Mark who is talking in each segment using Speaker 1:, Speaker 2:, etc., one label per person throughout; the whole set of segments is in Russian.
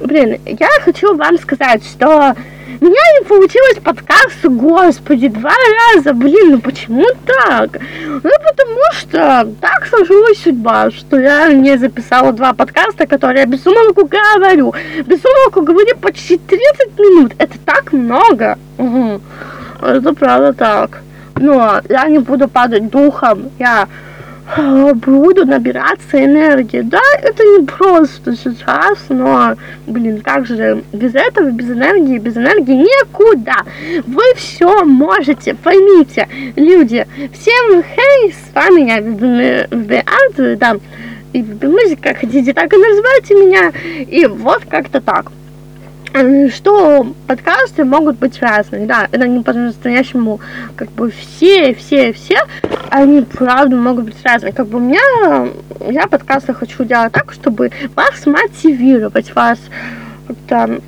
Speaker 1: блин, я хочу вам сказать, что у меня не получилось подкаст, господи, два раза, блин, ну почему так? Ну, потому что так сложилась судьба, что я не записала два подкаста, которые я без умолку говорю. Без умолку говорю почти 30 минут, это так много. Угу. Это правда так. Но я не буду падать духом, я буду набираться энергии. Да, это не просто сейчас, но, блин, как же без этого, без энергии, без энергии никуда. Вы все можете, поймите, люди. Всем хей, с вами я, Вебиант, да, и музыка, хотите так и называйте меня. И вот как-то так что подкасты могут быть разные, да, это не по-настоящему, как бы все, все, все, они правда могут быть разные. Как бы у меня, я подкасты хочу делать так, чтобы вас мотивировать, вас как-то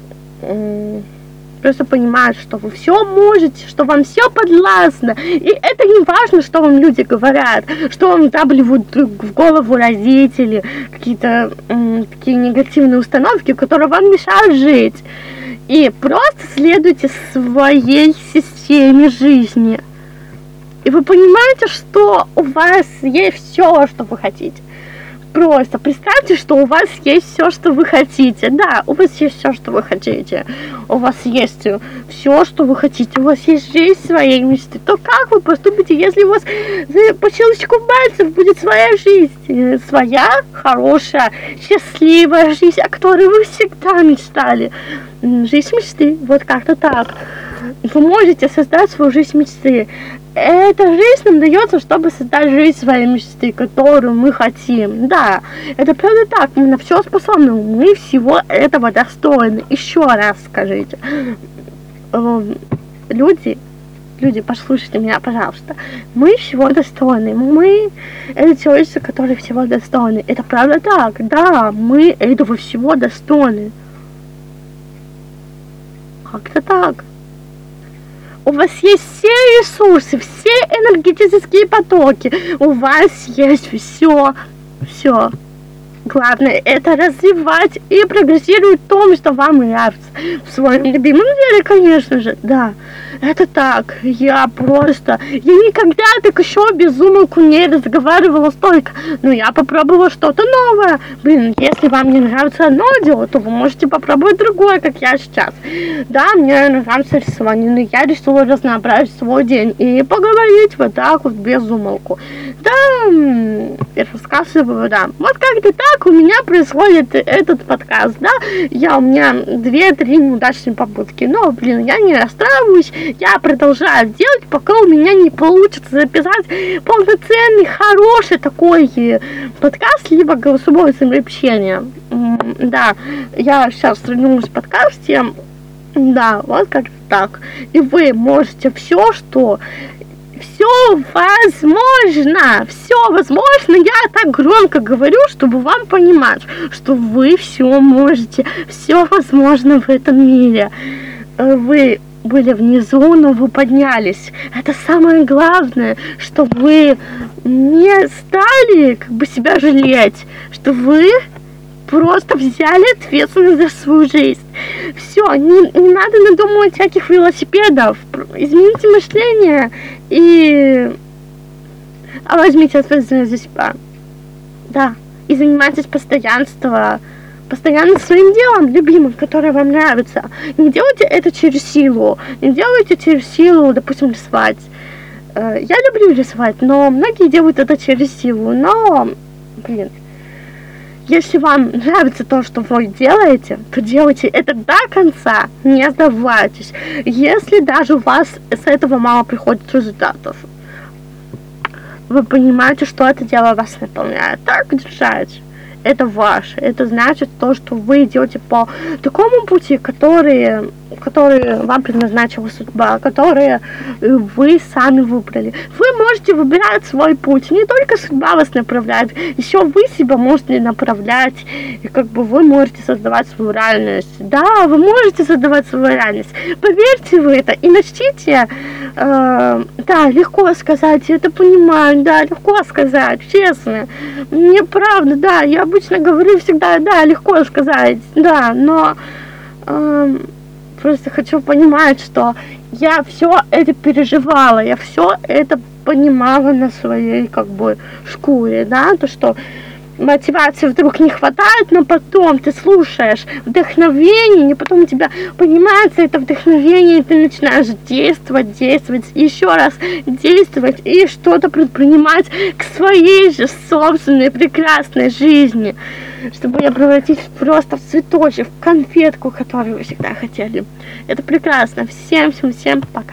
Speaker 1: просто понимать, что вы все можете, что вам все подвластно. И это не важно, что вам люди говорят, что вам давливают в голову родители, какие-то такие негативные установки, которые вам мешают жить. И просто следуйте своей системе жизни. И вы понимаете, что у вас есть все, что вы хотите просто представьте, что у вас есть все, что вы хотите. Да, у вас есть все, что вы хотите. У вас есть все, что вы хотите. У вас есть жизнь своей мечты. То как вы поступите, если у вас по щелчку пальцев будет своя жизнь? Своя, хорошая, счастливая жизнь, о которой вы всегда мечтали. Жизнь мечты. Вот как-то так. Вы можете создать свою жизнь мечты эта жизнь нам дается, чтобы создать жизнь своей мечты, которую мы хотим. Да, это правда так, мы на все способны, мы всего этого достойны. Еще раз скажите. Эм, люди, люди, послушайте меня, пожалуйста. Мы всего достойны. Мы это человечество, которые всего достойны. Это правда так. Да, мы этого всего достойны. Как-то так. У вас есть все ресурсы, все энергетические потоки. У вас есть все, все. Главное это развивать и прогрессировать в том, что вам нравится. В своем любимом деле, конечно же, да. Это так, я просто... Я никогда так еще без умолку не разговаривала столько. Но я попробовала что-то новое. Блин, если вам не нравится одно дело, то вы можете попробовать другое, как я сейчас. Да, мне нравится рисование, но я решила разнообразить свой день и поговорить вот так вот без умолку. Да, рассказываю, да. Вот как-то так у меня происходит этот подкаст, да. Я, у меня две-три неудачные попытки, но, блин, я не расстраиваюсь, я продолжаю делать, пока у меня не получится записать полноценный, хороший такой подкаст, либо голосовое сообщение. Да, я сейчас вернусь в подкасте. Да, вот как так. И вы можете все, что все возможно, все возможно. Я так громко говорю, чтобы вам понимать, что вы все можете, все возможно в этом мире. Вы были внизу, но вы поднялись. Это самое главное, что вы не стали как бы себя жалеть, что вы просто взяли ответственность за свою жизнь. Все, не, не надо надумывать всяких велосипедов. Измените мышление и а возьмите ответственность за себя. Да. И занимайтесь постоянством постоянно своим делом, любимым, которое вам нравится. Не делайте это через силу. Не делайте через силу, допустим, рисовать. Э, я люблю рисовать, но многие делают это через силу. Но, блин, если вам нравится то, что вы делаете, то делайте это до конца, не сдавайтесь. Если даже у вас с этого мало приходит результатов, вы понимаете, что это дело вас наполняет. Так держать это ваше. Это значит то, что вы идете по такому пути, который, который вам предназначила судьба, который вы сами выбрали. Вы можете выбирать свой путь. Не только судьба вас направляет, еще вы себя можете направлять. И как бы вы можете создавать свою реальность. Да, вы можете создавать свою реальность. Поверьте в это и начните э, да, легко сказать, я это понимаю, да, легко сказать, честно. Мне правда, да, я обычно говорю всегда, да, легко сказать, да, но э, просто хочу понимать, что я все это переживала, я все это понимала на своей, как бы, шкуре, да, то, что мотивации вдруг не хватает, но потом ты слушаешь вдохновение, и потом у тебя понимается это вдохновение, и ты начинаешь действовать, действовать, еще раз действовать и что-то предпринимать к своей же собственной прекрасной жизни, чтобы ее превратить просто в цветочек, в конфетку, которую вы всегда хотели. Это прекрасно. Всем, всем, всем пока.